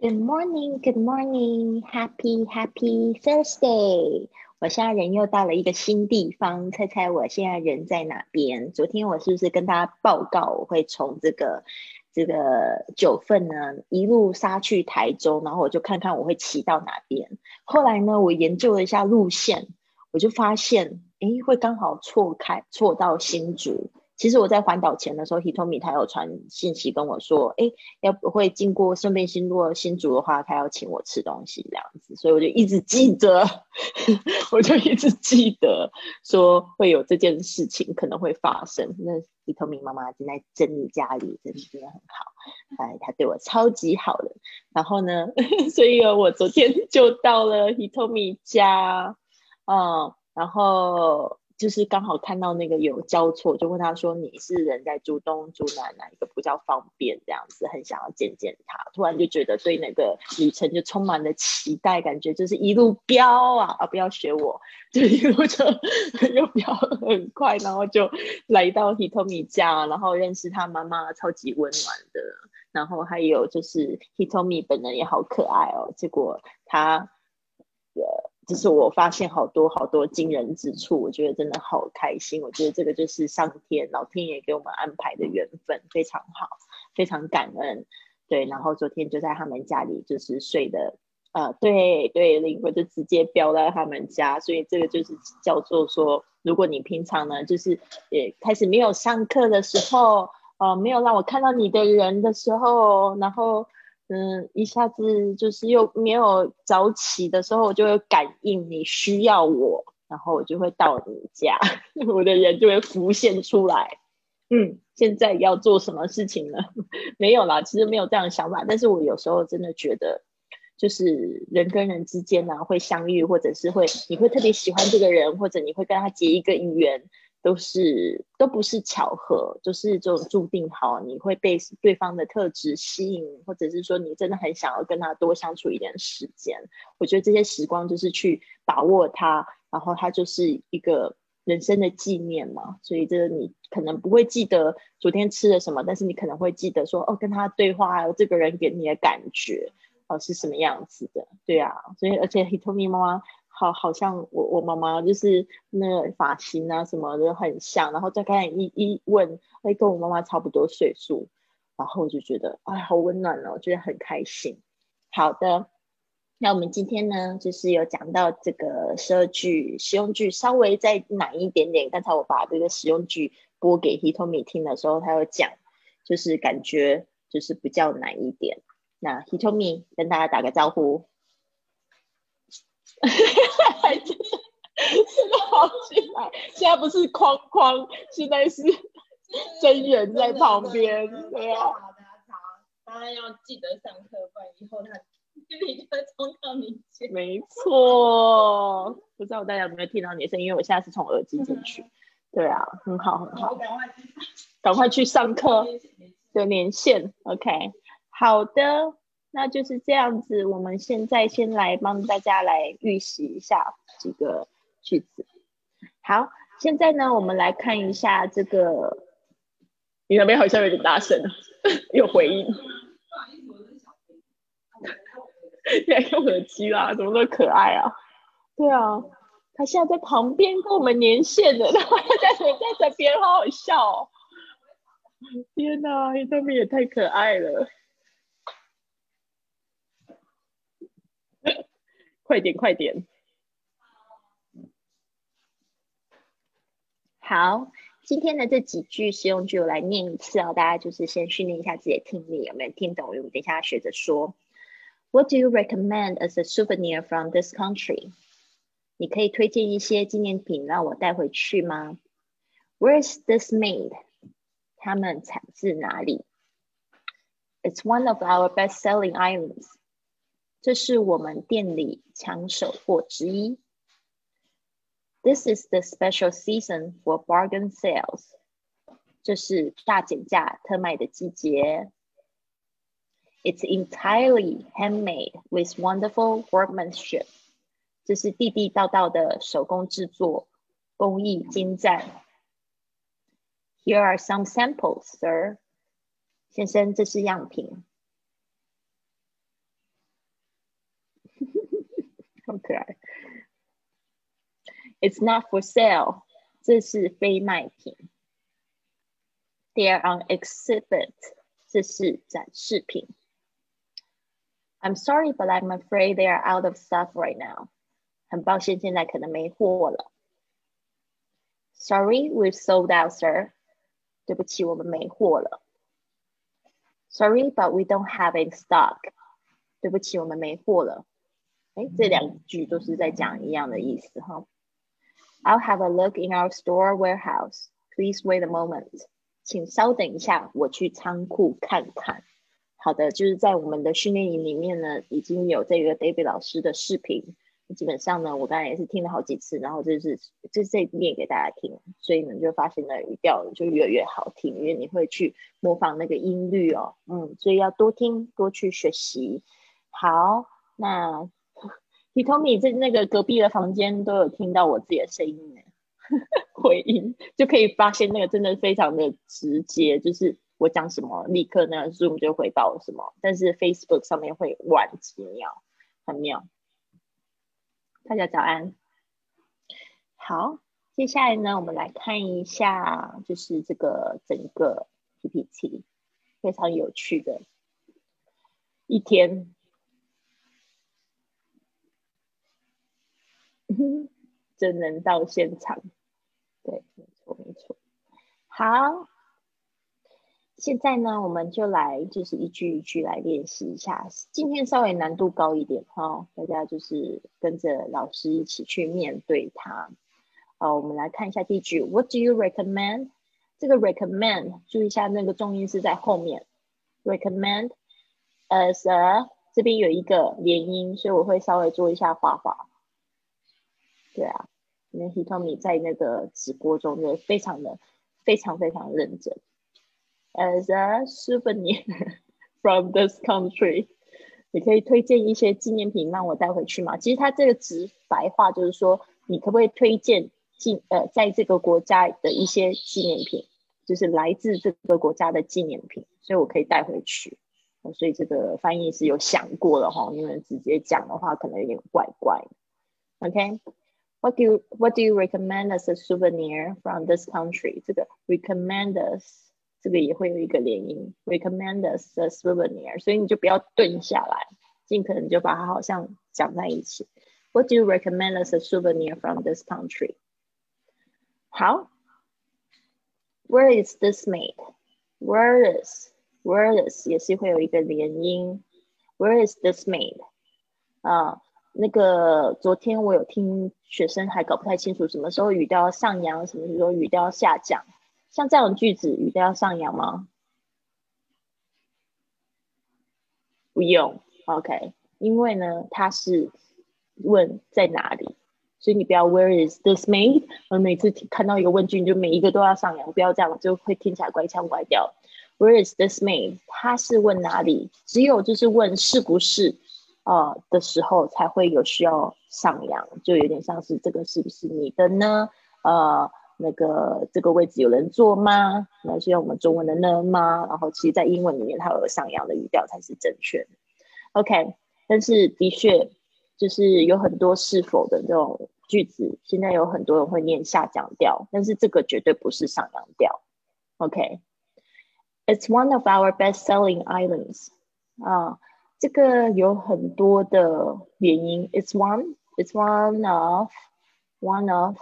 Good morning, good morning, happy, happy Thursday！我现在人又到了一个新地方，猜猜我现在人在哪边？昨天我是不是跟大家报告，我会从这个这个九份呢一路杀去台中，然后我就看看我会骑到哪边。后来呢，我研究了一下路线，我就发现，哎，会刚好错开错到新竹。其实我在环岛前的时候，Hitomi 他有传信息跟我说，哎，要不会经过顺便经过新竹的话，他要请我吃东西这样子，所以我就一直记得，我就一直记得说会有这件事情可能会发生。那 Hitomi 妈妈正在整理家里，真的真的很好，哎，她对我超级好的。然后呢，所以我昨天就到了 Hitomi 家，嗯，然后。就是刚好看到那个有交错，就问他说：“你是人在住东、住南，哪一个比较方便？”这样子很想要见见他，突然就觉得对那个旅程就充满了期待，感觉就是一路飙啊啊！不要学我，就一路就又飙很快，然后就来到 Hitomi 家，然后认识他妈妈，超级温暖的。然后还有就是 Hitomi 本人也好可爱哦，结果他。就是我发现好多好多惊人之处，我觉得真的好开心。我觉得这个就是上天老天爷给我们安排的缘分，非常好，非常感恩。对，然后昨天就在他们家里就是睡的，呃，对对，灵魂就直接飙到他们家，所以这个就是叫做说，如果你平常呢，就是也开始没有上课的时候，呃，没有让我看到你的人的时候，然后。嗯，一下子就是又没有早起的时候，我就会感应你需要我，然后我就会到你家，我的人就会浮现出来。嗯，现在要做什么事情呢？没有啦，其实没有这样的想法。但是我有时候真的觉得，就是人跟人之间呢，会相遇，或者是会你会特别喜欢这个人，或者你会跟他结一个姻缘。都是都不是巧合，就是这种注定好，你会被对方的特质吸引，或者是说你真的很想要跟他多相处一点时间。我觉得这些时光就是去把握它，然后它就是一个人生的纪念嘛。所以这个你可能不会记得昨天吃了什么，但是你可能会记得说哦，跟他对话，还有这个人给你的感觉哦是什么样子的。对啊，所以而且 Hitomi 妈妈。好，好像我我妈妈就是那个发型啊什么的很像，然后再看一一问，哎，跟我妈妈差不多岁数，然后我就觉得哎，好温暖哦，觉得很开心。好的，那我们今天呢，就是有讲到这个十二句实用句，稍微再难一点点。刚才我把这个实用句播给 Hitomi 听的时候，他有讲，就是感觉就是比较难一点。那 Hitomi 跟大家打个招呼。真的好起来，现在不是框框，现在是真人在旁边。对啊，当然要记得上课，不然以后他心里就会冲到你前。没错，不知道大家有没有听到你的声音？因为我现在是从耳机进去。对啊，很好很好。赶快去上课的连线。OK，好的。那就是这样子，我们现在先来帮大家来预习一下几个句子。好，现在呢，我们来看一下这个，你那边好像有点大声，有回应。在用耳机啦，怎么那么可爱啊？对啊，他现在在旁边跟我们连线的，然后在在这边，好好笑哦！天哪，他们也太可爱了。快点，快点！好，今天的这几句实用句我来念一次哦，大家就是先训练一下自己的听力，有没有听懂？我们等一下学着说。What do you recommend as a souvenir from this country？你可以推荐一些纪念品让我带回去吗？Where is this made？它们产自哪里？It's one of our best-selling items. 这是我们店里抢手货之一。This is the special season for bargain sales。这是大减价特卖的季节。It's entirely handmade with wonderful workmanship。这是地地道道的手工制作，工艺精湛。Here are some samples, sir。先生，这是样品。 爱。It's not for sale，这是非卖品。They are on exhibit，这是展示品。I'm sorry, but I'm afraid they are out of stock right now. 很抱歉，现在可能没货了。Sorry, we've sold out, sir. 对不起，我们没货了。Sorry, but we don't have in stock. 对不起，我们没货了。 哎，这两句都是在讲一样的意思哈。I'll have a look in our store warehouse. Please wait a moment. 请稍等一下，我去仓库看看。好的，就是在我们的训练营里面呢，已经有这个 David 老师的视频。基本上呢，我刚才也是听了好几次，然后就是这这念给大家听，所以呢就发现呢语调就越来越好听，因为你会去模仿那个音律哦，嗯，所以要多听多去学习。好，那 Hitomi 在那个隔壁的房间都有听到我自己的声音呢，回音就可以发现那个真的非常的直接，就是我讲什么立刻那 Zoom 就回报什么，但是 Facebook 上面会晚几秒，很妙。大家早安，好，接下来呢，我们来看一下，就是这个整个 PPT，非常有趣的一天，真人到现场，对，没错没错，好。现在呢，我们就来就是一句一句来练习一下。今天稍微难度高一点哈，大家就是跟着老师一起去面对它。好，我们来看一下第一句，What do you recommend？这个 recommend 注意一下那个重音是在后面，recommend as a 这边有一个连音，所以我会稍微做一下画画。对啊，因为 Hitomi 在那个直播中就非常的非常非常认真。As a souvenir from this country，你可以推荐一些纪念品让我带回去吗？其实它这个直白话就是说，你可不可以推荐纪呃，在这个国家的一些纪念品，就是来自这个国家的纪念品，所以我可以带回去。所以这个翻译是有想过的哈，因为直接讲的话可能有点怪怪。OK OK，What do you What do you recommend as a souvenir from this country？这个 recommend us。这个也会有一个连音，recommend us a souvenir，所以你就不要顿下来，尽可能就把它好像讲在一起。What do you recommend us a souvenir from this country？好，Where is this made？Where is？Where is 也是会有一个连音。Where is this made？啊， 那个昨天我有听学生还搞不太清楚什么时候语调要上扬，什么时候语调要下降。像这样的句子，语调要上扬吗？不用，OK。因为呢，它是问在哪里，所以你不要 Where is this made？我每次看到一个问句，你就每一个都要上扬，不要这样，就会听起来怪腔怪调。Where is this made？它是问哪里？只有就是问是不是呃的时候，才会有需要上扬，就有点像是这个是不是你的呢？呃。那个这个位置有人坐吗？那是用我们中文的呢吗？然后其实，在英文里面，它有上扬的语调才是正确的。OK，但是的确就是有很多是否的这种句子，现在有很多人会念下降调，但是这个绝对不是上扬调。OK，It's one of our best-selling islands。啊，这个有很多的原因。It's one，It's one of，one of。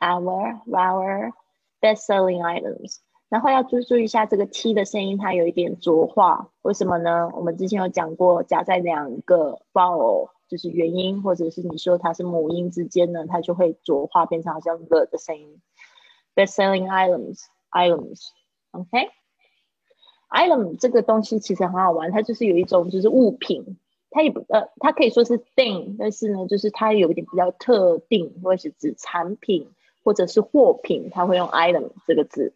Our our best-selling items，然后要注注意一下这个 t 的声音，它有一点浊化，为什么呢？我们之前有讲过，夹在两个 vowel，就是元音或者是你说它是母音之间呢，它就会浊化，变成好像 the 的声音。Best-selling items, items, OK? Item 这个东西其实很好玩，它就是有一种就是物品，它也不呃，它可以说是 thing，但是呢，就是它有一点比较特定，或者是指产品。或者是货品，它会用 item 这个字，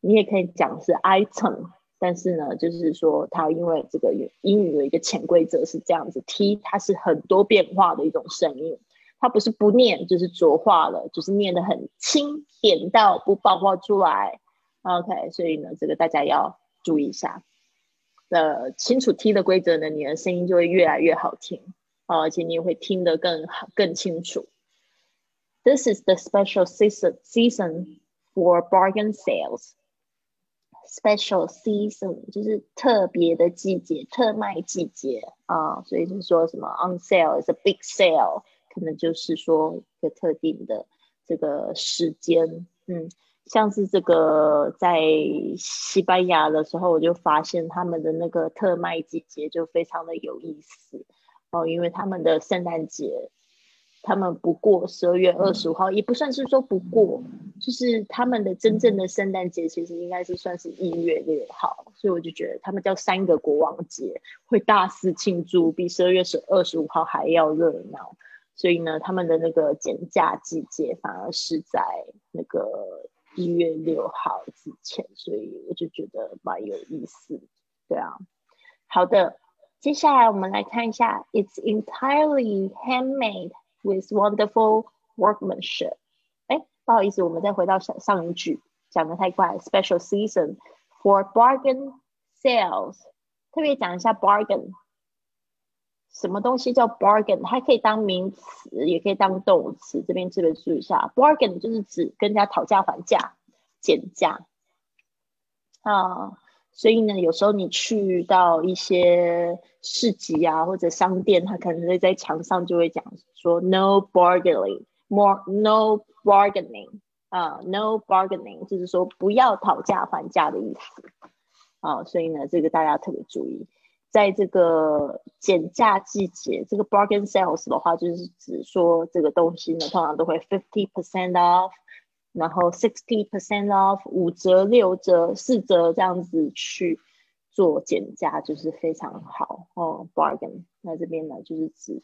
你也可以讲是 item，但是呢，就是说它因为这个英语有一个潜规则是这样子，t 它是很多变化的一种声音，它不是不念就是浊化了，就是念得很轻，点到不爆发出来。OK，所以呢，这个大家要注意一下，呃，清楚 t 的规则呢，你的声音就会越来越好听。哦，而且你也会听得更好、更清楚。This is the special season season for bargain sales. Special season 就是特别的季节、特卖季节啊，所以是说什么 on sale is a big sale，可能就是说一个特定的这个时间，嗯。像是这个在西班牙的时候，我就发现他们的那个特卖季节就非常的有意思哦，因为他们的圣诞节，他们不过十二月二十五号，也不算是说不过，就是他们的真正的圣诞节其实应该是算是一月六号，所以我就觉得他们叫三个国王节，会大肆庆祝，比十二月十二十五号还要热闹，所以呢，他们的那个减价季节反而是在那个。一月六号之前，所以我就觉得蛮有意思，对啊。好的，接下来我们来看一下，It's entirely handmade with wonderful workmanship。哎，不好意思，我们再回到上上一句，讲的太快。Special season for bargain sales，特别讲一下 bargain，什么东西叫 bargain？它可以当名词，也可以当动词。这边特别注意一下，bargain 就是指跟人家讨价还价、减价啊。所以呢，有时候你去到一些市集啊或者商店，他可能会在墙上就会讲说 “no bargaining”，more no bargaining 啊，no bargaining 就是说不要讨价还价的意思啊。所以呢，这个大家特别注意。在这个减价季节，这个 bargain sales 的话，就是指说这个东西呢，通常都会 fifty percent off，然后 sixty percent off，五折、六折、四折这样子去做减价，就是非常好哦。bargain 那这边呢，就是指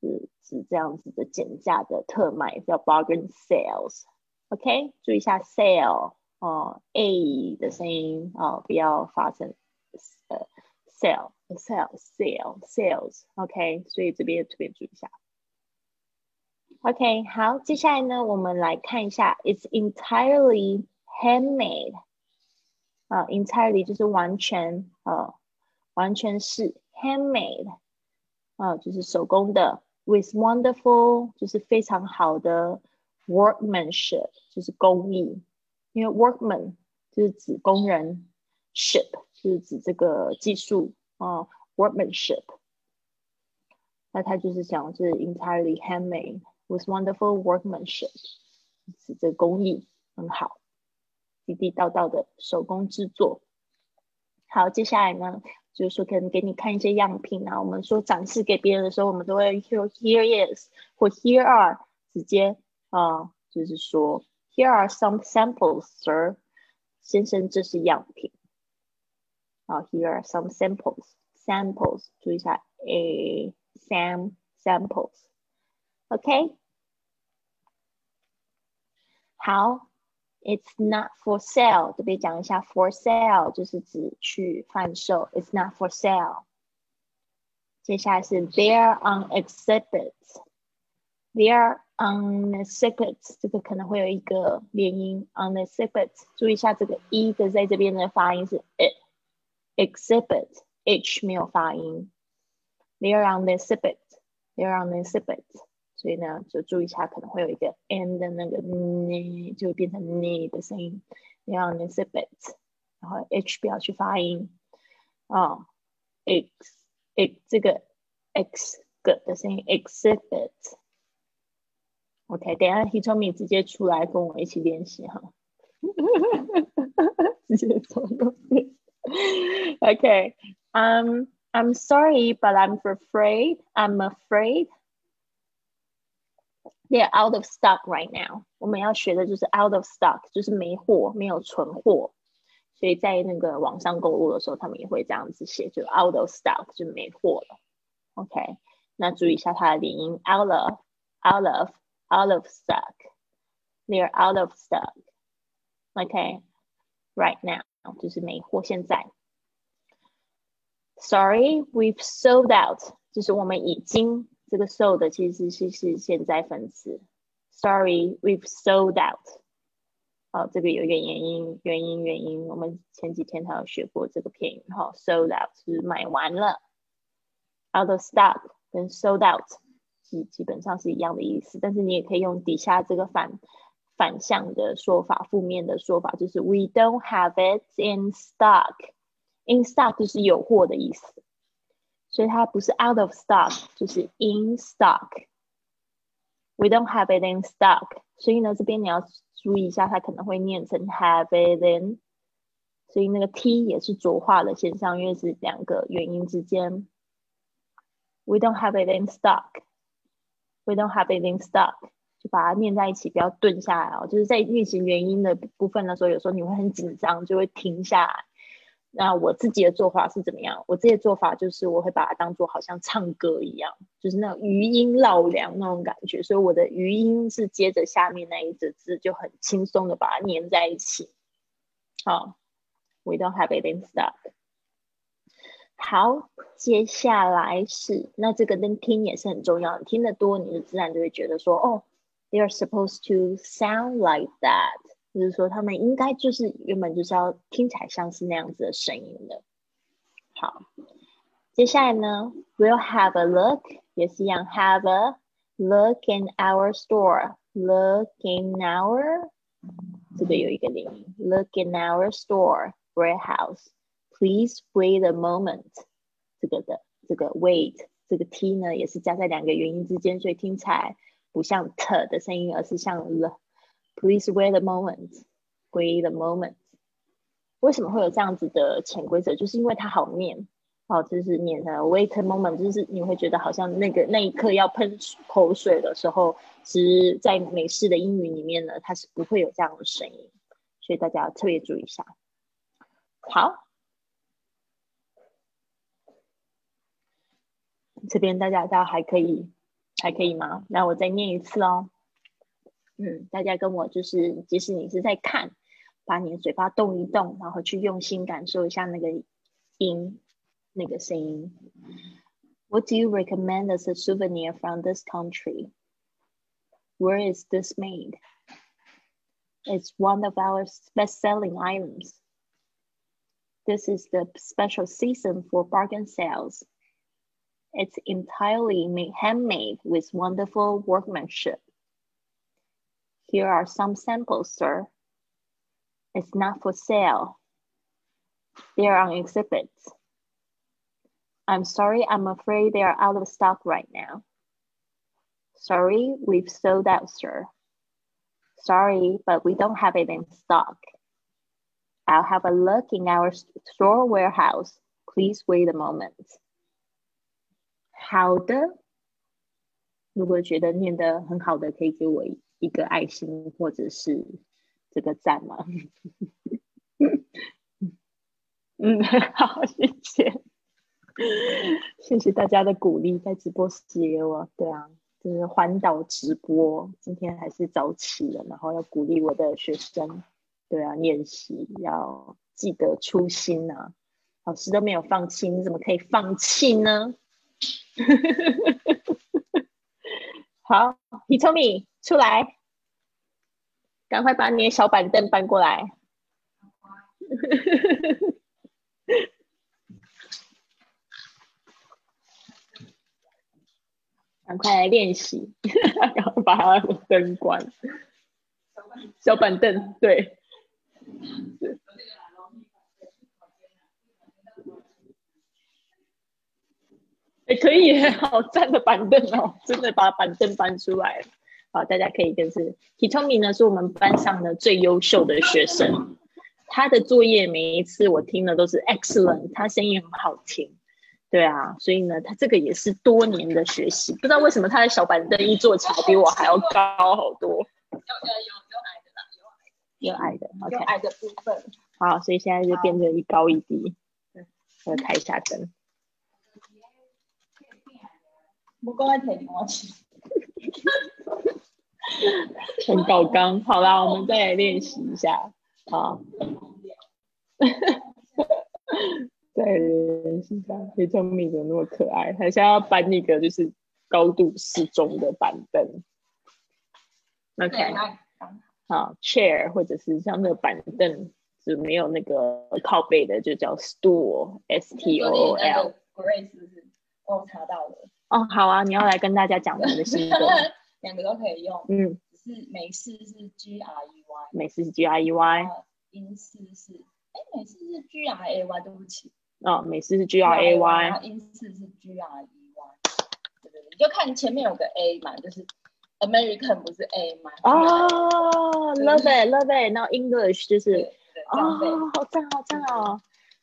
指指这样子的减价的特卖，叫 bargain sales。OK，注意一下 sale 哦，a 的声音哦，不要发成呃 sale。sale sale sales OK，所以这边特别注意一下。OK，好，接下来呢，我们来看一下，It's entirely handmade 啊，entirely 就是完全啊，完全是 handmade 啊，就是手工的，with wonderful 就是非常好的 workmanship 就是工艺，因为 workman 就是指工人，ship 就 是指这个技术。啊，workmanship，那它就是讲是 entirely handmade with wonderful workmanship，指这工艺很好，地地道道的手工制作。好，接下来呢，就是说可能给你看一些样品啊。我们说展示给别人的时候，我们都会用 here is 或 here are，直接啊，就是说 here are some samples，sir，先生，这是样品。好，here are some samples. Samples，注意一下，a sam samples，OK？好，It's not for sale，这边讲一下，for sale 就是指去贩售，It's not for sale。接下来是 They're on exhibit，They're on exhibit，这个可能会有一个连音，on exhibit，注意一下这个 e 的在这边的发音是 it。 Exhibit h 没有发音，they're on the exhibit，they're on the exhibit，所以呢，就注意一下，可能会有一个 n 的那个 n 就变成 n 的声音，they're on the exhibit，然后 h 不要去发音啊，x x 这个 x 个的声音 exhibit。OK，等下 Hitomi 直接出来跟我一起练习哈，直接从右边。okay. Um, I'm sorry, but I'm afraid. I'm afraid they're out of stock right now. 我们要学的就是 out of stock，就是没货，没有存货。所以在那个网上购物的时候，他们也会这样子写，就 out of stock，就没货了。OK，那注意一下它的连音，out of，out of，out of stock。They're out of stock. Okay, right now. 就是没货。现在，Sorry, we've sold out，就是我们已经这个 sold 其实是是现在分词。Sorry, we've sold out。哦，这个有一个原因，原因，原因。我们前几天还有学过这个片语哈，sold out 是买完了，out of stock 跟 sold out 基基本上是一样的意思，但是你也可以用底下这个反反向的说法，负面的说法就是 we don't have it in stock。in stock 就是有货的意思，所以它不是 out of stock，就是 in stock。We don't have it in stock，所以呢，这边你要注意一下，它可能会念成 have it in，所以那个 t 也是浊化的现象，因为是两个元音之间。We don't have it in stock。We don't have it in stock，就把它念在一起，不要顿下来哦。就是在运行元音的部分的时候，有时候你会很紧张，就会停下来。那我自己的做法是怎么样？我自己的做法就是我会把它当做好像唱歌一样，就是那种余音绕梁那种感觉。所以我的余音是接着下面那一只字，就很轻松的把它粘在一起。好，We don't have it in stock。好，接下来是那这个跟听也是很重要的，听得多你就自然就会觉得说，哦 ，They are supposed to sound like that，就是说他们应该就是原本就是要听起来像是那样子的声音的。好，接下来呢，We'll have a look，也是一样，have a look in our store，look in our，这个有一个连音，look in our store warehouse。Please wait a moment，这个的这个 wait 这个 t 呢也是加在两个元音之间，所以听起来 不像 t 的声音，而是像 l。Please wait a moment，wait a moment。为什么会有这样子的潜规则？就是因为它好念，哦，就是念的 wait a moment，就是你会觉得好像那个那一刻要喷口水的时候，其实在美式的英语里面呢，它是不会有这样的声音，所以大家要特别注意一下。好。这边大家大家还可以还可以吗？那我再念一次哦。嗯，大家跟我就是，即使你是在看，把你的嘴巴动一动，然后去用心感受一下那个音，那个声音。What do you recommend as a souvenir from this country? Where is this made? It's one of our best-selling items. This is the special season for bargain sales. It's entirely made, handmade with wonderful workmanship. Here are some samples, sir. It's not for sale. They're on exhibit. I'm sorry, I'm afraid they are out of stock right now. Sorry, we've sold out, sir. Sorry, but we don't have it in stock. I'll have a look in our store warehouse. Please wait a moment. 好的，如果觉得念得很好的，可以给我一个爱心或者是这个赞吗？嗯，好，谢谢，谢谢大家的鼓励，在直播室给我，对啊，就是环岛直播，今天还是早起了，然后要鼓励我的学生，对啊，练习要记得初心呐，老师都没有放弃，你怎么可以放弃呢？好，Hitomi 出来，赶快把你的小板凳搬过来。赶快来练习，然后把灯关。小板凳，对。也可以，好站的板凳哦，真的把板凳搬出来了好，大家可以跟是 Hitomi 呢，是我们班上的最优秀的学生。他的作业每一次我听的都是 excellent，他声音很好听。对啊，所以呢，他这个也是多年的学习。不知道为什么他的小板凳一坐起来比我还要高好多。有有有矮的啦，有矮的，有矮的，OK。有矮的部分。好，所以现在就变成一高一低。我抬一下灯。不够爱提电话去，很搞刚。好啦，我们再来练习一下。好，再练习一下。黑聪明怎么那么可爱？他现在要搬一个就是高度适中的板凳。OK，好，chair 或者是像那个板凳是没有那个靠背的，就叫 stool，S T O O L。Grace 是不是？哦，查到了。哦，好啊，你要来跟大家讲我们的心得。两个都可以用。嗯，只是美式是 G R E Y，美式是 G R E Y，英式是，哎，美式是 G R A Y，对不起哦，美式是 G R A 然 Y，后英式是 G R E Y。对对对，你就看前面有个 A 嘛，就是 American 不是 A 吗？哦，love it，love it，然后 English 就是。哦，好赞好赞哦。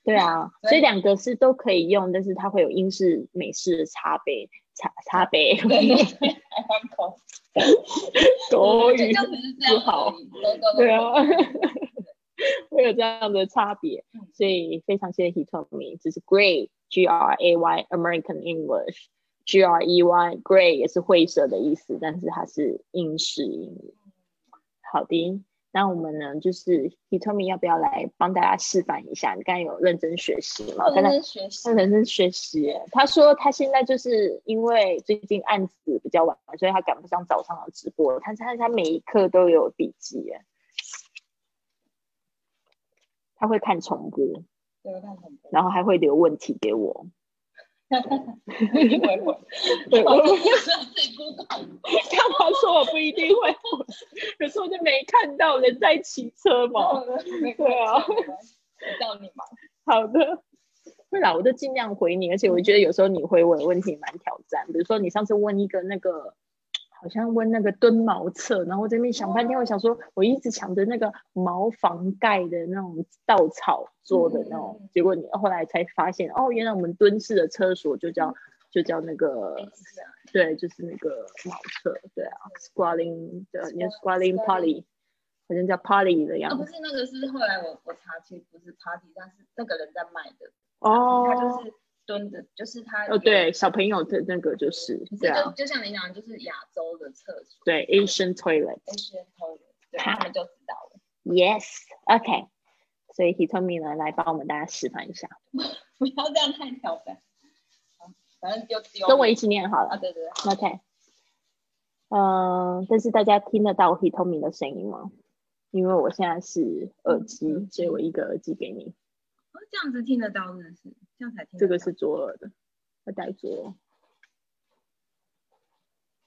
对啊，对 所以两个是都可以用，但是它会有英式、美式的差别，差差别。对对对，台湾口国语就就只是这样不好。对啊，会有这样的差别嗯，所以非常谢谢 Hitomi，这是 Great G R A Y American English G R E Y Gray 也是灰色的意思，但是它是英式英语。好的，那我们呢，就是 Hitomi 要不要来帮大家示范一下？你刚才有认真学习吗？认真学习他。认真学习。他说他现在就是因为最近案子比较晚，所以他赶不上早上的直播。他他他每一课都有笔记耶，他会看重播，对，看重播。然后还会留问题给我。一定会回。对，我我自己 Google。干嘛说我不一定会回？有时候就没看到人在骑车嘛。对啊叫你忙。好的，会啦，我就尽量回你，而且我觉得有时候你回我的问题蛮挑战，比如说你上次问一个那个，好像问那个蹲茅厕，然后我这边想半天，我想说我一直想着那个茅房盖的那种稻草做的那种，嗯结果你后来才发现，哦，原来我们蹲式的厕所就叫就叫那个，对，就是那个茅厕，对啊，squatting 的，你 squatting party，好像叫 party 的啊，样子，不是那个，是后来我我查，其实不是 party，但是那个人在卖的，哦，他就是蹲着，就是他哦，对，小朋友的那个就是就，就像你讲，就是亚洲的厕所，对，Asian toilet。，Asian toilet，对，他们就知道了。Yes，OK、所以 Hitomi 呢来帮我们大家示范一下，不要这样太挑战。反正就丢跟我一起念好啊，了。对对对，OK，嗯、但是大家听得到 Hitomi 的声音吗？因为我现在是耳机，嗯所以我一个耳机给你，哦这样子听得到，是不是？这样才听得到。这个是左耳的，我戴左耳，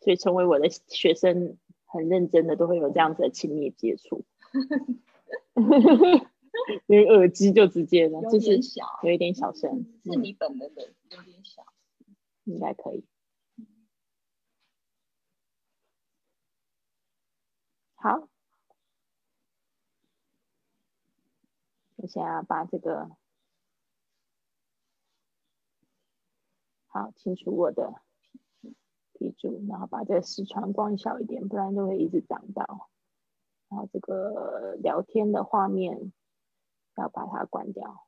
所以成为我的学生很认真的都会有这样子的亲密接触，因为耳机就直接了，就是小，有一点小声，嗯是你本人的有点小。应该可以。好，我现在要把这个好清除我的批注，然后把这个视窗关小一点，不然就会一直挡到。然后这个聊天的画面要把它关掉。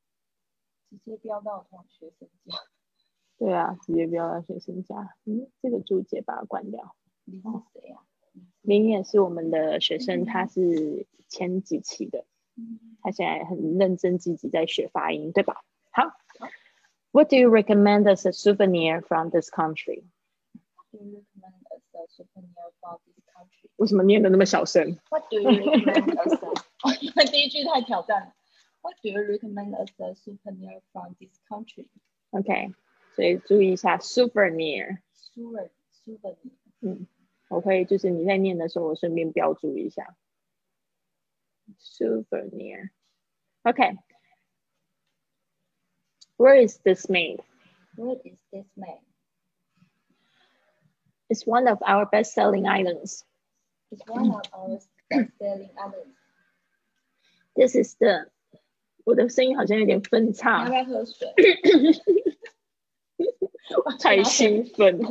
直接标到同学生家，对啊，直接标到学生家。嗯，这个注解把它关掉。你是谁啊？林也是我们的学生，他是前几期的，嗯他现在很认真积极在学发音，对吧？好，What do you recommend as a souvenir from this country？ Do you recommend as a souvenir from this country? 为什么念的那么小声？ What do you recommend as a？哦，因为第一句太挑战了。What do you recommend as a souvenir from this country? OK，所以注意一下 souvenir。 Souvenir, souvenir. 嗯，我会就是你在念的时候，我顺便标注一下 souvenir。OK。 Where is this made? Where is this made? It's one of our best-selling items. It's one of our best-selling items. This is the 我的声音好像有点分你要叉不，要喝水？太兴奋，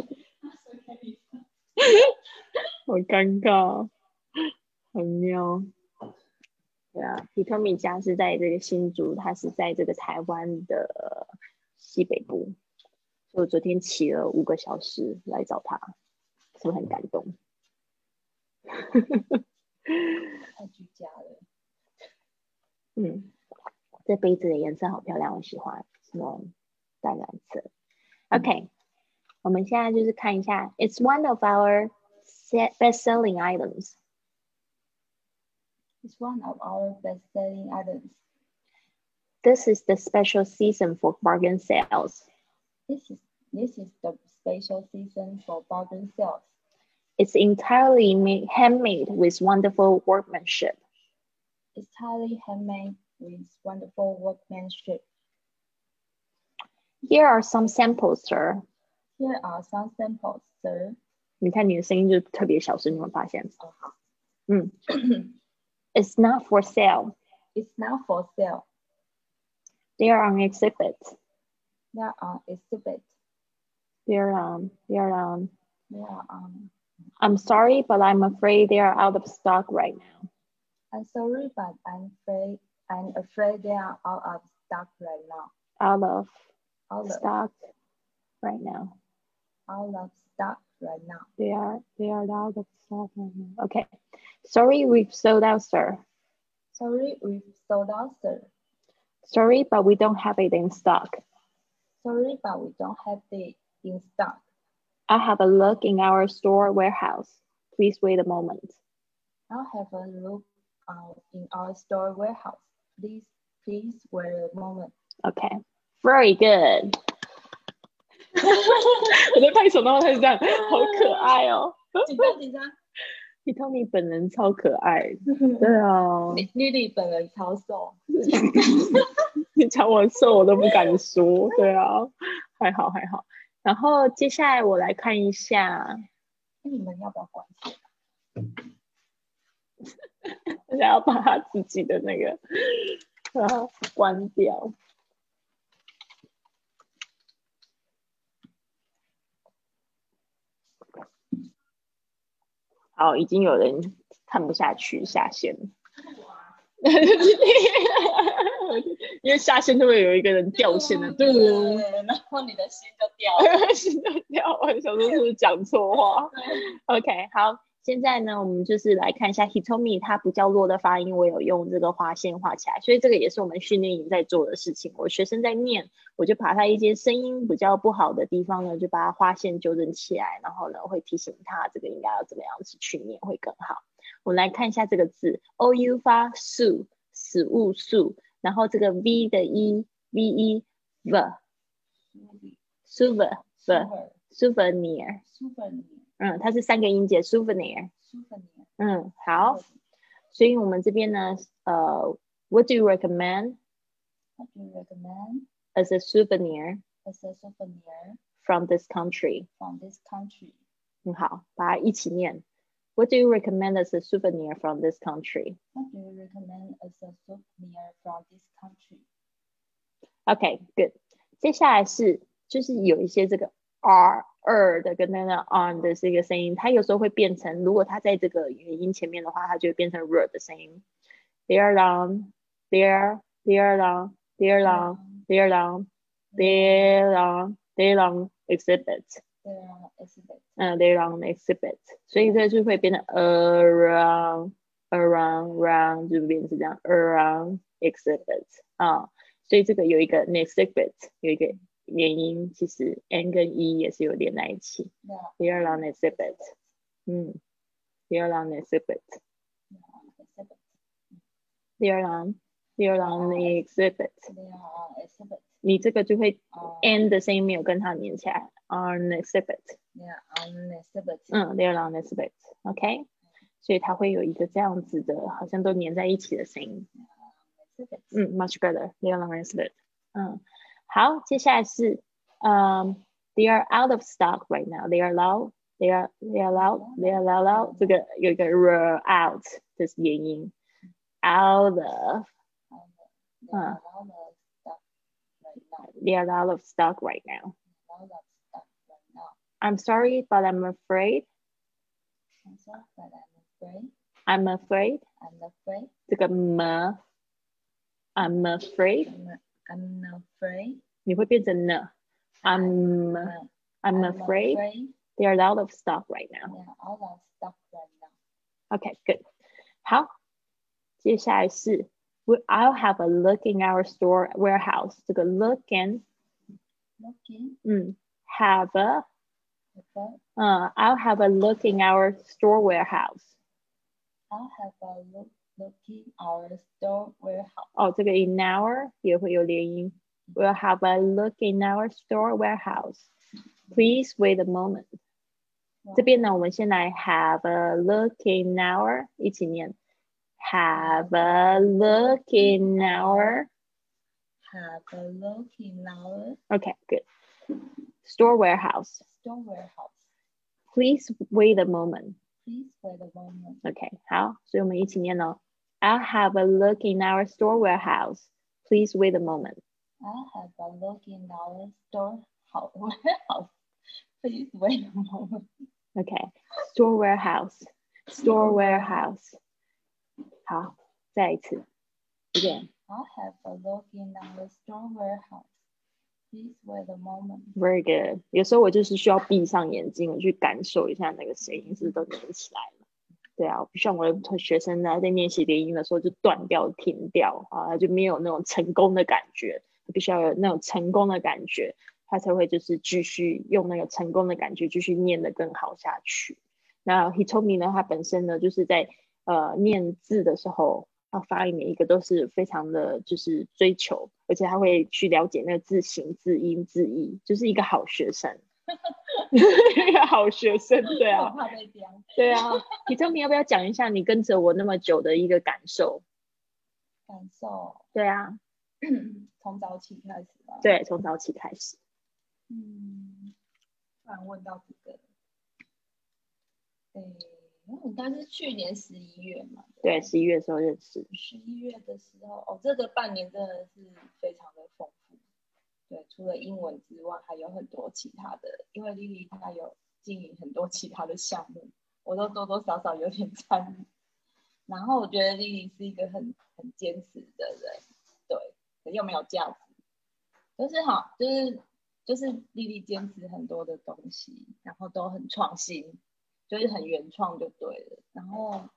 好尴尬，很妙。 对啊，Hitomi 家是在这个新竹，他是在这个台湾的西北部，所以我昨天骑了五个小时来找他，是不是很感动？太居家了。嗯，这杯子的颜色好漂亮，我喜欢，是那种淡蓝色。OK，我们现在就是看一下，It's one of our se- best-selling items. It's one of our best-selling items. This is the special season for bargain sales. This is This is the special season for bargain sales. It's entirely made, handmade with wonderful workmanship. It's highly handmade with wonderful workmanship. Here are some samples, sir. Here are some samples, sir. 你看你的声音就特别小声，你有没有发现？哦，好。嗯 ，It's not for sale. It's not for sale. They are on exhibit. They are on exhibit. They are on. They are on. They are on. I'm sorry, but I'm afraid they are out of stock right now. I'm sorry, but I'm afraid I'm afraid they are out of stock right now. Out of Out of stock right now. Out of stock right now. They are they are out of stock right now. Okay. Sorry, we've sold out, sir. Sorry, we've sold out, sir. Sorry, but we don't have it in stock. Sorry, but we don't have it in stock. I'll have a look in our store warehouse. Please wait a moment. I'll have a look uh, in our store warehouse. Please, please wait a moment. Okay. Very good. 我在拍手，然后他是这样，好可爱哦。紧张紧张。Hitomi 本人超可爱，对啊，丽丽丽本人超瘦，你讲我瘦我都不敢说，对啊，还好还好。然后接下来我来看一下，那你们要不要关起来？大家要把他自己的那个然后关掉。好，已经有人看不下去下线了。因为下线就会有一个人掉线的，对对，然后你的心就掉了。心就掉，我想说是不是讲错话？OK，好，现在呢，我们就是来看一下 Hitomi，它不叫弱的发音，我有用这个划线画起来，所以这个也是我们训练营在做的事情。我学生在念，我就把他一些声音比较不好的地方呢，就把它划线纠正起来，然后呢，会提醒他这个应该要怎么样子去念会更好。我们来看一下这个字，o u 发素，死物素，然后这个 v 的 e v e v souvenir souvenir，souvenir 嗯，它是三个音节 souvenir， souvenir 嗯，好，所以我们这边呢，呃，What do you recommend What do you recommend as a souvenir as a souvenir from this country？ from this country? 很好，把它一起念。What do you recommend as a souvenir from this country? What do you recommend as a souvenir from this country? OK，good、接下来是就是有一些这个 r 二的跟那个 on 的这个声音，它有时候会变成，如果它在这个元音前面的话，它就会变成 r 的声音。There long, there, there long, there long, there long, there long, there long exhibit。There are exhibit. 嗯，they run exhibit，所以这就会变成 around around round 就变成这样 around exhibit 啊，所以这个有一个 exhibit 有一个元音，其实 n 跟 e 也是有连在一起 Yeah,，they are on exhibit，嗯，they are on yeah, exhibit. on they are on the exhibit，They are on exhibit. 你这个就会 Uh, n 的声音没有跟它连起来，on exhibit。they are exhibit. 嗯，they're on exhibit，OK，、所以它会有一个这样子的，好像都连在一起的声音。嗯，much better，they're on exhibit。嗯，好，接下来是，嗯、t h e y are out of stock right now，they are loud，they are they are loud，they are loud loud，这个有一个 r out 这是元音，out of They are Uh. out of stock right now. they are out of stock right now。 Out of stock right now. I'm sorry, but I'm afraid. I'm sorry, but I'm afraid. I'm afraid. I'm afraid. 这个 m I'm afraid， I'm, I'm afraid. 你会变成呢。I'm Uh, I'm afraid they are out of stock right now. They are out of stock right now. Okay, good. 好，接下来是 we I'll have a look in our store warehouse. 这个 look and Looking, 嗯 have a okay. 嗯 I'll have a look in our store warehouse. I'll have a look looking our store warehouse 哦，这个 in our 也会有连音 We'll have a look in our store warehouse. Please wait a moment. 这边呢，我们先来 have a look in our，一起念，have a look in our。 Have a look in our Okay, good. Store warehouse. store warehouse. Please wait a moment. Please wait a moment. OK，好，所以我们一起念哦。 I'll have a look in our store warehouse. Please wait a moment. I have a look in our store house warehouse. Please wait a moment. OK, store warehouse, store warehouse. 好，再一次，一遍。 I have a look in our store warehouse. Please wait a moment. Very good。有时候我就是需要闭上眼睛，我去感受一下那个声音是不是都连起来了。 对啊，不希望我的学生呢在练习连音的时候就断掉、停掉啊，他就没有那种成功的感觉。他必须要有那种成功的感觉，他才会就是继续用那个成功的感觉继续念得更好下去。那 Hitomi 呢，他本身呢就是在呃念字的时候，他发音每一个都是非常的就是追求，而且他会去了解那个字形、字音、字义，就是一个好学生，一 个好学生，对啊，怕被刁。对啊。Hitomi 要不要讲一下你跟着我那么久的一个感受？感受对啊，从早起开始吧。，对，从早起开始。嗯，突然问到这个，诶，我应该是去年十一月嘛。对，十一月的时候认识。十一月的时候，哦，这个半年真的是非常的。对，除了英文之外，还有很多其他的，因为丽丽她有经营很多其他的项目，我都多多少少有点参与。然后我觉得丽丽是一个很很坚持的人，对，可又没有价值，就是好，就是就是丽丽坚持很多的东西，然后都很创新，就是很原创就对了。然后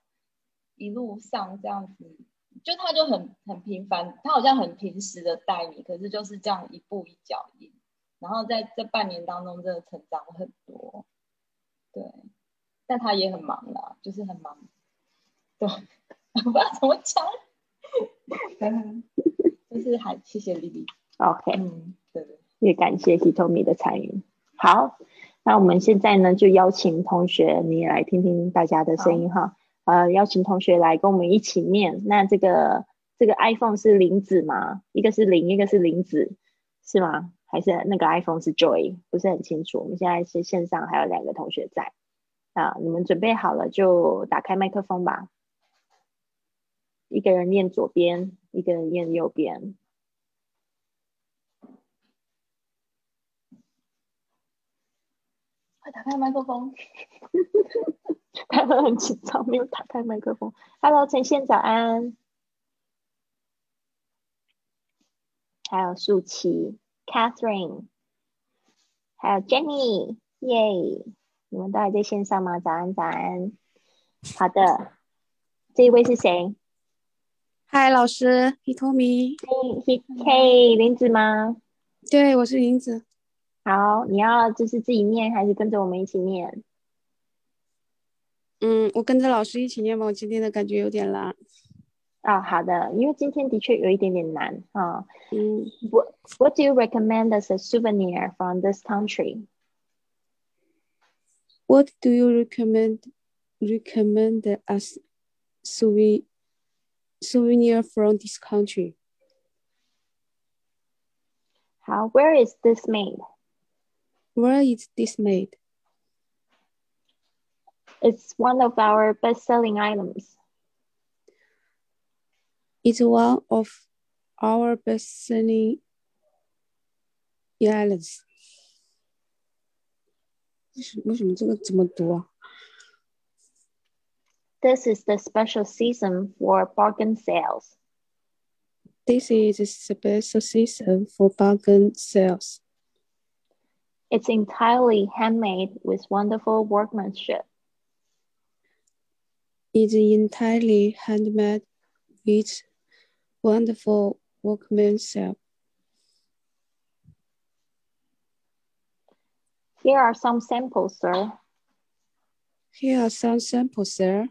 一路上这样子，就他就很很平凡，他好像很平时的带你，可是就是这样一步一脚印。然后在这半年当中，真的成长很多，对，但他也很忙啦，就是很忙，对，我不知道怎么讲，嗯就是还谢谢丽丽，OK，嗯，对对，也感谢 Hitomi 的参与。好，那我们现在呢，就邀请同学你也来听听大家的声音哈。呃，邀请同学来跟我们一起念。那这个这个 iPhone 是林子吗？一个是林，一个是林子，是吗？还是那个 iPhone 是 Joy？不是很清楚。我们现在是线上还有两个同学在。啊，你们准备好了就打开麦克风吧。一个人念左边，一个人念右边。快打开麦克风，他们很紧张，没有打开麦克风。Hello，陈宪早安，还有舒淇、Catherine，还有 Jenny，耶！你们都还在线上吗？早安，早安。好的，这一位是谁？嗨，老师，Hitomi。Hey，，林子吗？对，我是林子。好，你要就是自己念，还是跟着我们一起念？嗯，我跟着老师一起念吧，我今天的感觉有点难。啊、好的，因为今天的确有一点点难啊。嗯 What What do you recommend as a souvenir from this country? ，What do you recommend recommend as souvenir souvenir from this country? 好，Where is this made? Where is this made? It's one of our best-selling items. It's one of our best-selling islands. 为什为什么这个怎么读啊？ This is the special season for bargain sales. This is a special season for bargain sales. It's entirely handmade with wonderful workmanship. It's entirely handmade with wonderful workmanship. Here are some samples, sir. Here are some samples, sir.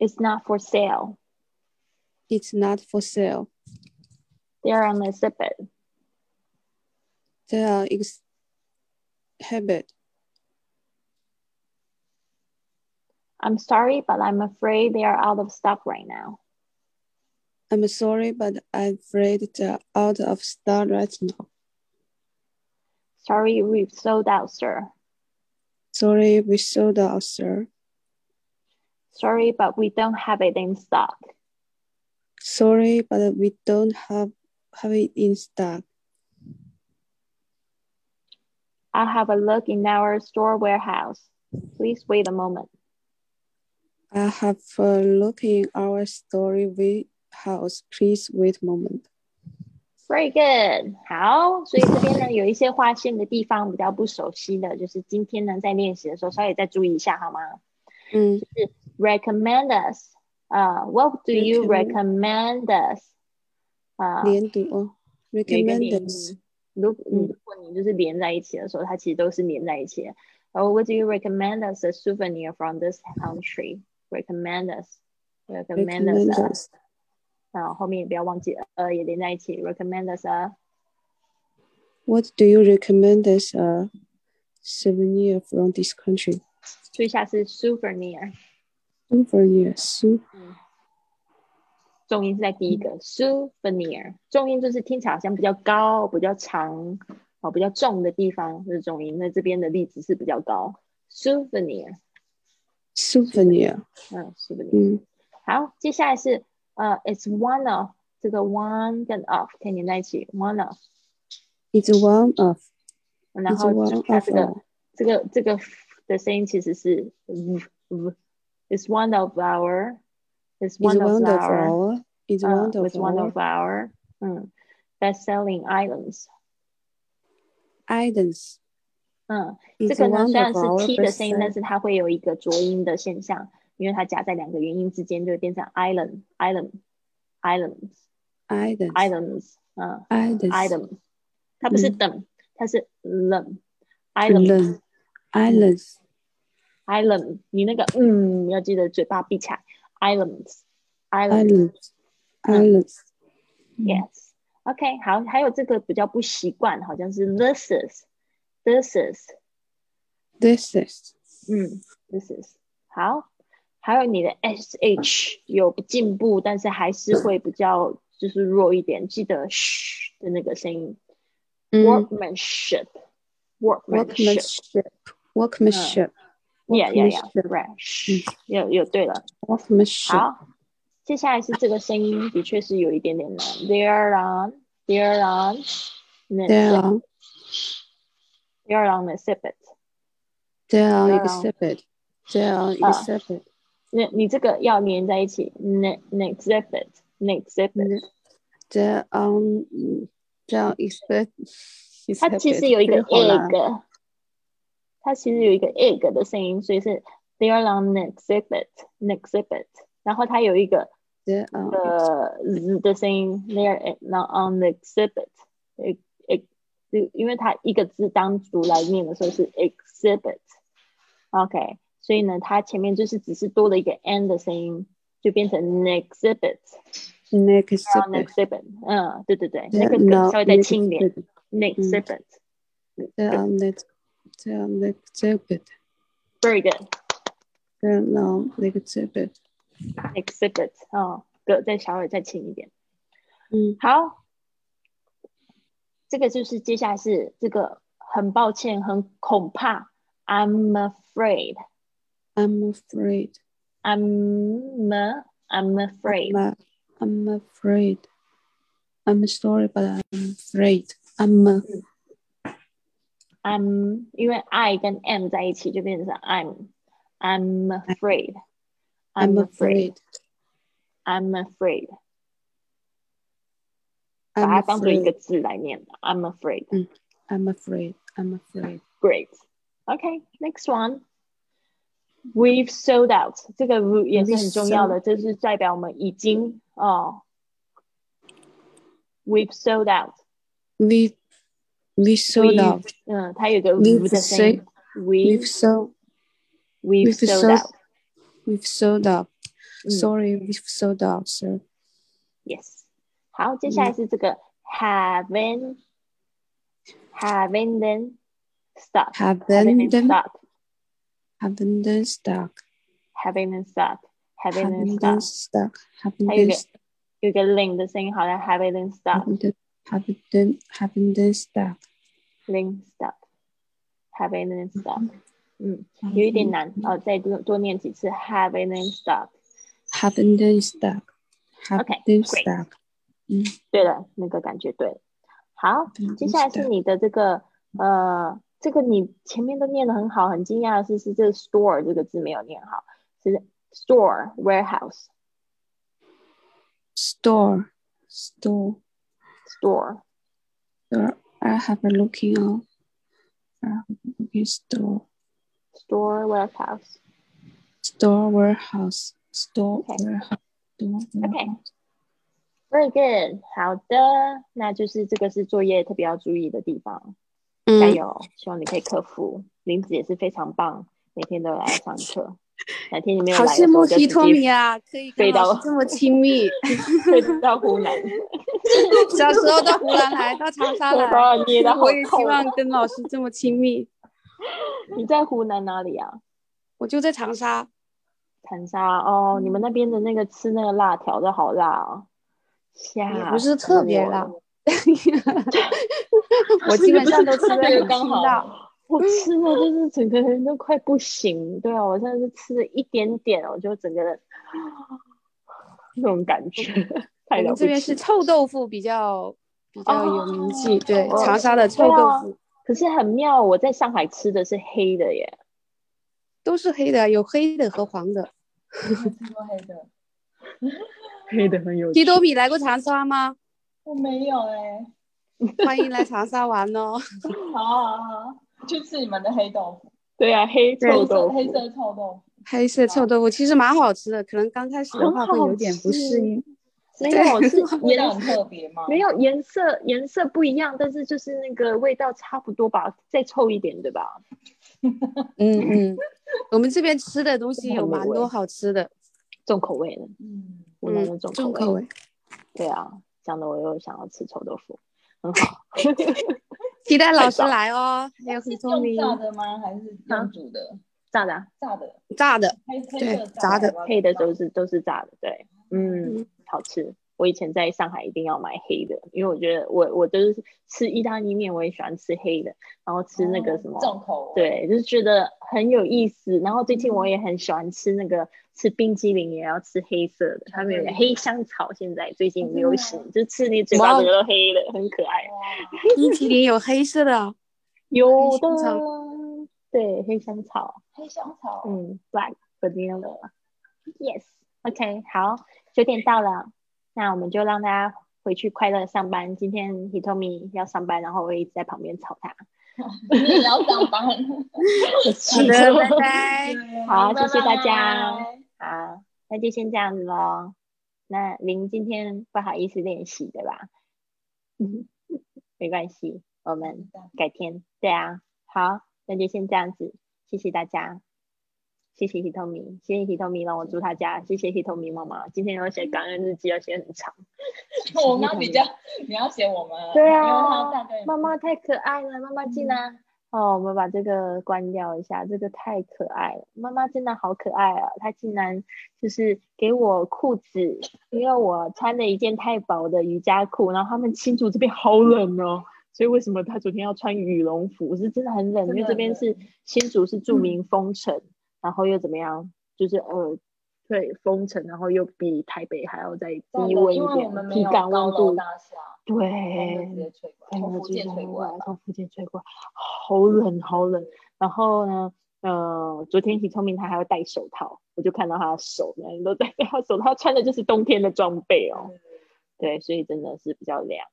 It's not for sale. It's not for sale. They're on exhibit. They are exhibit. I'm sorry, but I'm afraid they are out of stock right now. I'm sorry, but I'm afraid they're out of stock right now. Sorry, we've sold out, sir. Sorry, we sold out, sir. Sorry, but we don't have it in stock. Sorry, but we don't have, have it in stock. I'll have a look in our store warehouse. Please wait a moment. I have a look in our story warehouse. Please wait a moment. Very good，好，所以这边呢有一些划线的地方比较不熟悉的，就是今天呢在练习的时候稍微再注意一下好吗？嗯就是 recommend us，呃、w h a t do you recommend us？啊、连读哦有一个连，recommenders 如嗯如果你就是连在一起的时候，它其实都是连在一起的。然后 What do you recommend us a souvenir from this country? Recommend us, recommend us. recommenders 啊，后面也不要忘记呃也连在一起。Recommend us a What do you recommend as a souvenir from this country? 注意一下是 souvenir， Souvenir, sou 重音是在第一个 souvenir，重音就是听起来好像比较高、比较长、哦比较重的地方是重音。那这边的例子是比较高，souvenir， souvenir. 嗯，souvenir。嗯好，接下来是呃，it's one of 这个 one 跟 of 可以连在一起，one of， It's one of. 然 It's 后 one 注意它 of 这个 our. 这个这个 f 的声音其实是 v v。It's one of our. It's It's one of one of our. our. It's 嗯 one of it's one our of our. 嗯，best-selling items. items. 嗯，这个呢虽然是 t 的声音，但是它会有一个浊音的现象，因为它夹在两个元音之间，就会变成 island island islands Items. items 嗯 item，它不是嗯等，它是 lem island Islands. island，你那个嗯要记得嘴巴闭起来，islands island Islands. Islands. yes OK 好，还有这个比较不习惯，好像是 this is this is This is. 嗯，this is 好，还有你的 sh 有进步，但是还是会比较就是弱一点，记得 sh 的那个声音。嗯 workmanship workmanship Workmanship. Workmanship. yeah yeah yeah workmanship. right sh 有有对了， Workmanship. 好，接下来是这个声音的确是有一点点难，there on there on There are. there on exhibit， There are There are. exhibit. There are Ah. exhibit. 那你这个要连在一起，ne exhibit exhibit。 There are. mm, There are exhibit. 它其实有一个 exhibit 好难 egg，它其实有一个 egg 的声音，所以是 there on exhibit exhibit，然后它有一个 There are. 呃 z 的声音，there on exhibit，e E 就因为它一个字单独来念的时候是 exhibit，OK，、所以呢，它前面就是只是多了一个 n 的声音，就变成 exhibit on exhibit. 嗯，对对对，那个梗稍微再轻一点 exhibit. exhibit，very next. There are exhibit. good。There are no exhibit. exhibit 哦，个再稍微再轻一点。嗯，好，这个就是接下来是这个很抱歉，很恐怕，I'm afraid。 I'm afraid. I'm I'm afraid. I'm, I'm afraid. I'm sorry, but I'm afraid. I'm a- I'm 因为 I 跟 am 在一起就变成 I'm I'm afraid. I'm I'm afraid. I'm afraid. 把它 I'm 当做一个 afraid. 字来念，I'm afraid. I'm afraid. I'm afraid. Great. Okay, next one. We've sold out. 这个 we 也是很重要的，这是代表我们已经哦。We've sold out. We we sold We've- out. 嗯，它有个 We've v 的声音。 We've We've sold. we've we've sold sold- out. We've sold out. 嗯 Sorry, we've sold out, sir. Yes. 好，接下来是这个 haven't Having them start. Having them start. having them stuck. Having them start. Having them Having them start. stuck. Having 还有一 them 个有一个 ling 的声音，好像 having them start. having them having them having them stuck. ling start. Having them start. 嗯，有一点难哦，再多多念几次 having them start. Having them stuck. Having Okay, them great. stuck. 嗯，对了，那个感觉对。好，接下来是你的这个呃，这个你前面都念的很好，很惊讶的是是这个 store 这个字没有念好，是 store warehouse store store store store. I have a looking on. I have a looking store store warehouse。store warehouse store warehouse store Okay. Very good，好的，那就是这个是作业特别要注意的地方，加嗯，油，希望你可以克服。林子也是非常棒，每天都来上课。哪天你没有好来的时候，羡慕希托米啊，可以跟飞到老师这么亲密。飞到湖南，小时候到湖南来，到长沙来，把我捏的好我也希。望跟老师这么亲密。你在湖南哪里啊？我就在长沙，长沙哦，你们那边的那个吃那个辣条的好辣哦，吓也不是特别辣 我基本上都吃的那个刚好辣。我 吃的就是整个人都快不行，对啊，我现在是吃了一点点，我就整个人那种感觉，我们这边。是臭豆腐比较比较有名气，对，哦长沙的臭豆腐可是很妙，我在上海吃的是黑的耶，都是黑的，有黑的和黄的。我吃过黑的，黑的很有基多比来过长沙吗？我没有哎、欢迎来长沙玩哦。好 好好啊，去吃你们的黑豆腐，对啊，黑臭豆腐，黑色臭豆腐，黑色臭豆腐其实蛮好吃的，可能刚开始的话会有点不适应。没有是颜味道很特别吗？没有颜色颜色不一样，但是就是那个味道差不多吧，再臭一点对吧？嗯嗯，我们这边吃的东西有蛮多好吃的，重口味的，嗯，湖南重口味。重口味。对啊，讲的我又想要吃臭豆腐，很好。期待老师来哦，还有是很聪明用炸的吗？还是用煮的？炸的啊、炸的，炸的，黑黑对色炸的配，的都是都是炸的，对，嗯嗯，好吃。我以前在上海一定要买黑的，因为我觉得我我就是吃意大利面，我也喜欢吃黑的，然后吃那个什么，哦重口味，对，就是觉得很有意思。然后最近我也很喜欢吃那个吃冰激凌，也要吃黑色的，他们有个黑香草，现在最近流行，就吃你嘴巴哇。整个都黑的，很可爱。哇，冰淇淋有黑色的哦，有黑的，对，黑香草，黑香草，嗯，black vanilla，yes，OK，、好，九点到了，那我们就让大家回去快乐上班。今天 Hitomi 要上班，然后我会一直在旁边吵他。你也要上班，好的，拜拜。好拜谢谢大家拜好，那就先这样子喽。那您今天不好意思练习对吧？嗯，没关系，我们改天。对啊，好，那就先这样子，谢谢大家，谢谢 Hitomi，谢谢 Hitomi 让我住他家，谢谢 Hitomi 妈妈，今天要写感恩日记，要写很长。我妈比较，你要写我们，对啊妈妈太可爱了，妈妈竟然、哦，我们把这个关掉一下，这个太可爱了，妈妈真的好可爱啊！她竟然就是给我裤子，因为我穿了一件太薄的瑜伽裤，然后他们新竹这边好冷哦，所以为什么她昨天要穿羽绒服？是真的很冷，因为这边是新竹是著名风城，然后又怎么样？就是呃。对，封城，然后又比台北还要再低温一点，体感温度对，接吹过来，从福建吹过来，从福建吹过来，好冷好冷。然后呢，呃，昨天体聪明他还要戴手套，我就看到他的手呢都戴戴 手套，穿的就是冬天的装备哦。对，所以真的是比较凉。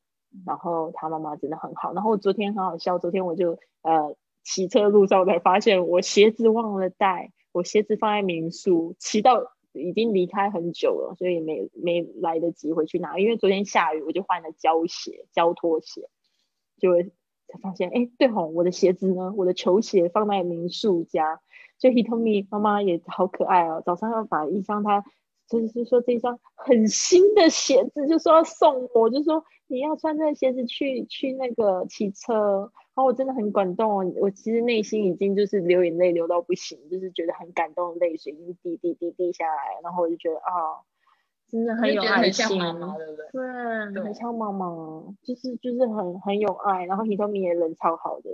然后他妈妈真的很好。然后昨天很好笑，昨天我就呃骑车路上我才发现我鞋子忘了带，我鞋子放在民宿，骑到已经离开很久了，所以没没来得及回去拿。因为昨天下雨，我就换了胶鞋、胶拖鞋，就才发现，哎，对吼，我的鞋子呢？我的球鞋放在民宿家。就 Hitomi 妈妈也好可爱哦，早上要把一双她就是说这双很新的鞋子，就说要送我，就说你要穿这鞋子去去那个骑车，后我真的很感动，我其实内心已经就是流眼泪流到不行，就是觉得很感动，泪水已经滴滴滴滴下来，然后我就觉得啊，真的很有爱心，对不对？对，很像妈妈，就是就是很很有爱，然后 Hitomi 也人超好的，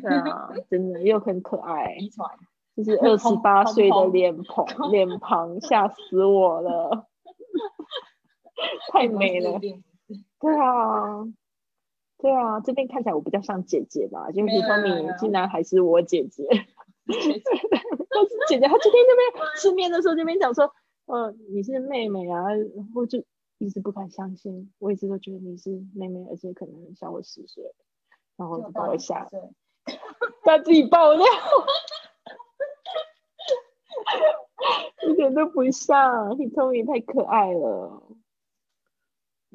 对啊，真的又很可爱，就是二十八 岁的脸庞，脸庞吓死我了，太美了。对啊，对啊，这边看起来我比较像姐姐吧，就李芳敏竟然还是我姐姐，姐姐，姐姐，她今天那边吃面的时候这边讲说，呃，你是妹妹啊，然后就一直不敢相信，我一直都觉得你是妹妹，而且可能小我十岁，然后 把我吓，他自己爆料，一点都不像，你聪明太可爱了。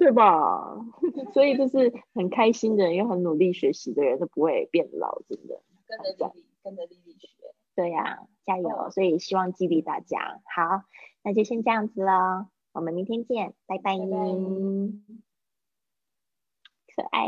对吧？所以就是很开心的人，又很努力学习的人，都不会变老，真的。跟着丽丽，跟着丽丽学。对呀，加油！所以希望激励大家。好，那就先这样子了，我们明天见，拜拜。可爱。